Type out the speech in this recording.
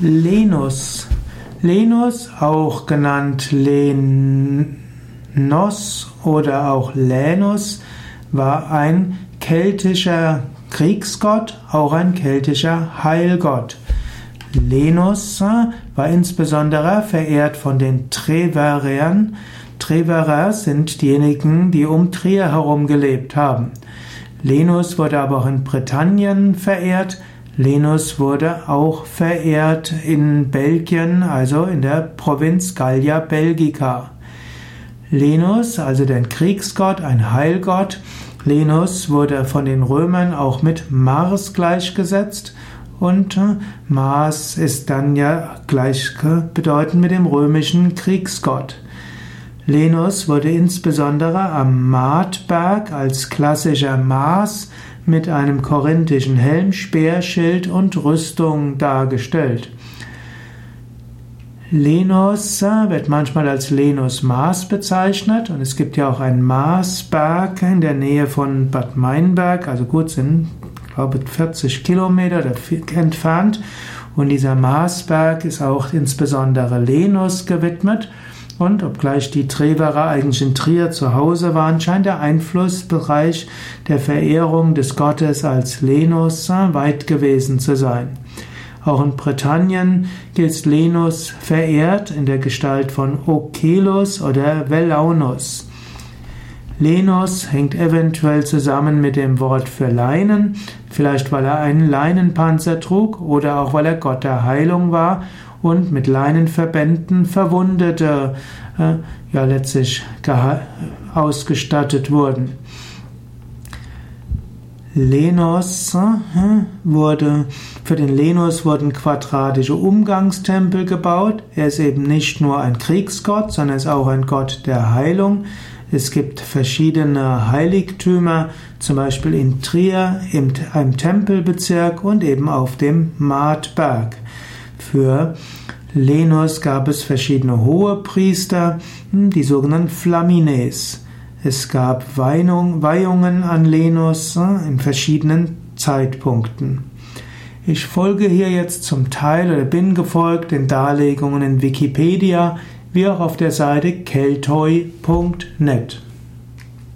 Lenus. Lenus, auch genannt Lenos oder auch Lenus, war ein keltischer Kriegsgott, auch ein keltischer Heilgott. Lenus war insbesondere verehrt von den Treverern. Treverer sind diejenigen, die um Trier herum gelebt haben. Lenus wurde aber auch in Britannien verehrt, Lenus wurde auch verehrt in Belgien, also in der Provinz Gallia Belgica. Lenus, also der Kriegsgott, ein Heilgott. Lenus wurde von den Römern auch mit Mars gleichgesetzt und äh, Mars ist dann ja gleichbedeutend mit dem römischen Kriegsgott. Lenus wurde insbesondere am Martberg als klassischer Mars mit einem korinthischen Helm, Speer, Schild und Rüstung dargestellt. Lenos wird manchmal als Lenos Mars bezeichnet und es gibt ja auch einen Marsberg in der Nähe von Bad Meinberg, also gut sind, glaube 40 Kilometer entfernt und dieser Marsberg ist auch insbesondere Lenos gewidmet und obgleich die Treverer eigentlich in Trier zu Hause waren, scheint der Einflussbereich der Verehrung des Gottes als Lenus weit gewesen zu sein. Auch in Britannien gilt Lenus verehrt in der Gestalt von Okelus oder Velaunus. Lenus hängt eventuell zusammen mit dem Wort für Leinen, vielleicht weil er einen Leinenpanzer trug oder auch weil er Gott der Heilung war und mit Leinenverbänden Verwundete äh, ja letztlich ausgestattet wurden. Lenos äh, wurde, für den Lenos wurden quadratische Umgangstempel gebaut. Er ist eben nicht nur ein Kriegsgott, sondern ist auch ein Gott der Heilung. Es gibt verschiedene Heiligtümer, zum Beispiel in Trier, im, im Tempelbezirk und eben auf dem Martberg. Für Lenus gab es verschiedene Hohepriester, hm, die sogenannten Flamines. Es gab Weihungen an Lenus hm, in verschiedenen Zeitpunkten. Ich folge hier jetzt zum Teil oder bin gefolgt den Darlegungen in Wikipedia wie auch auf der Seite keltoi.net.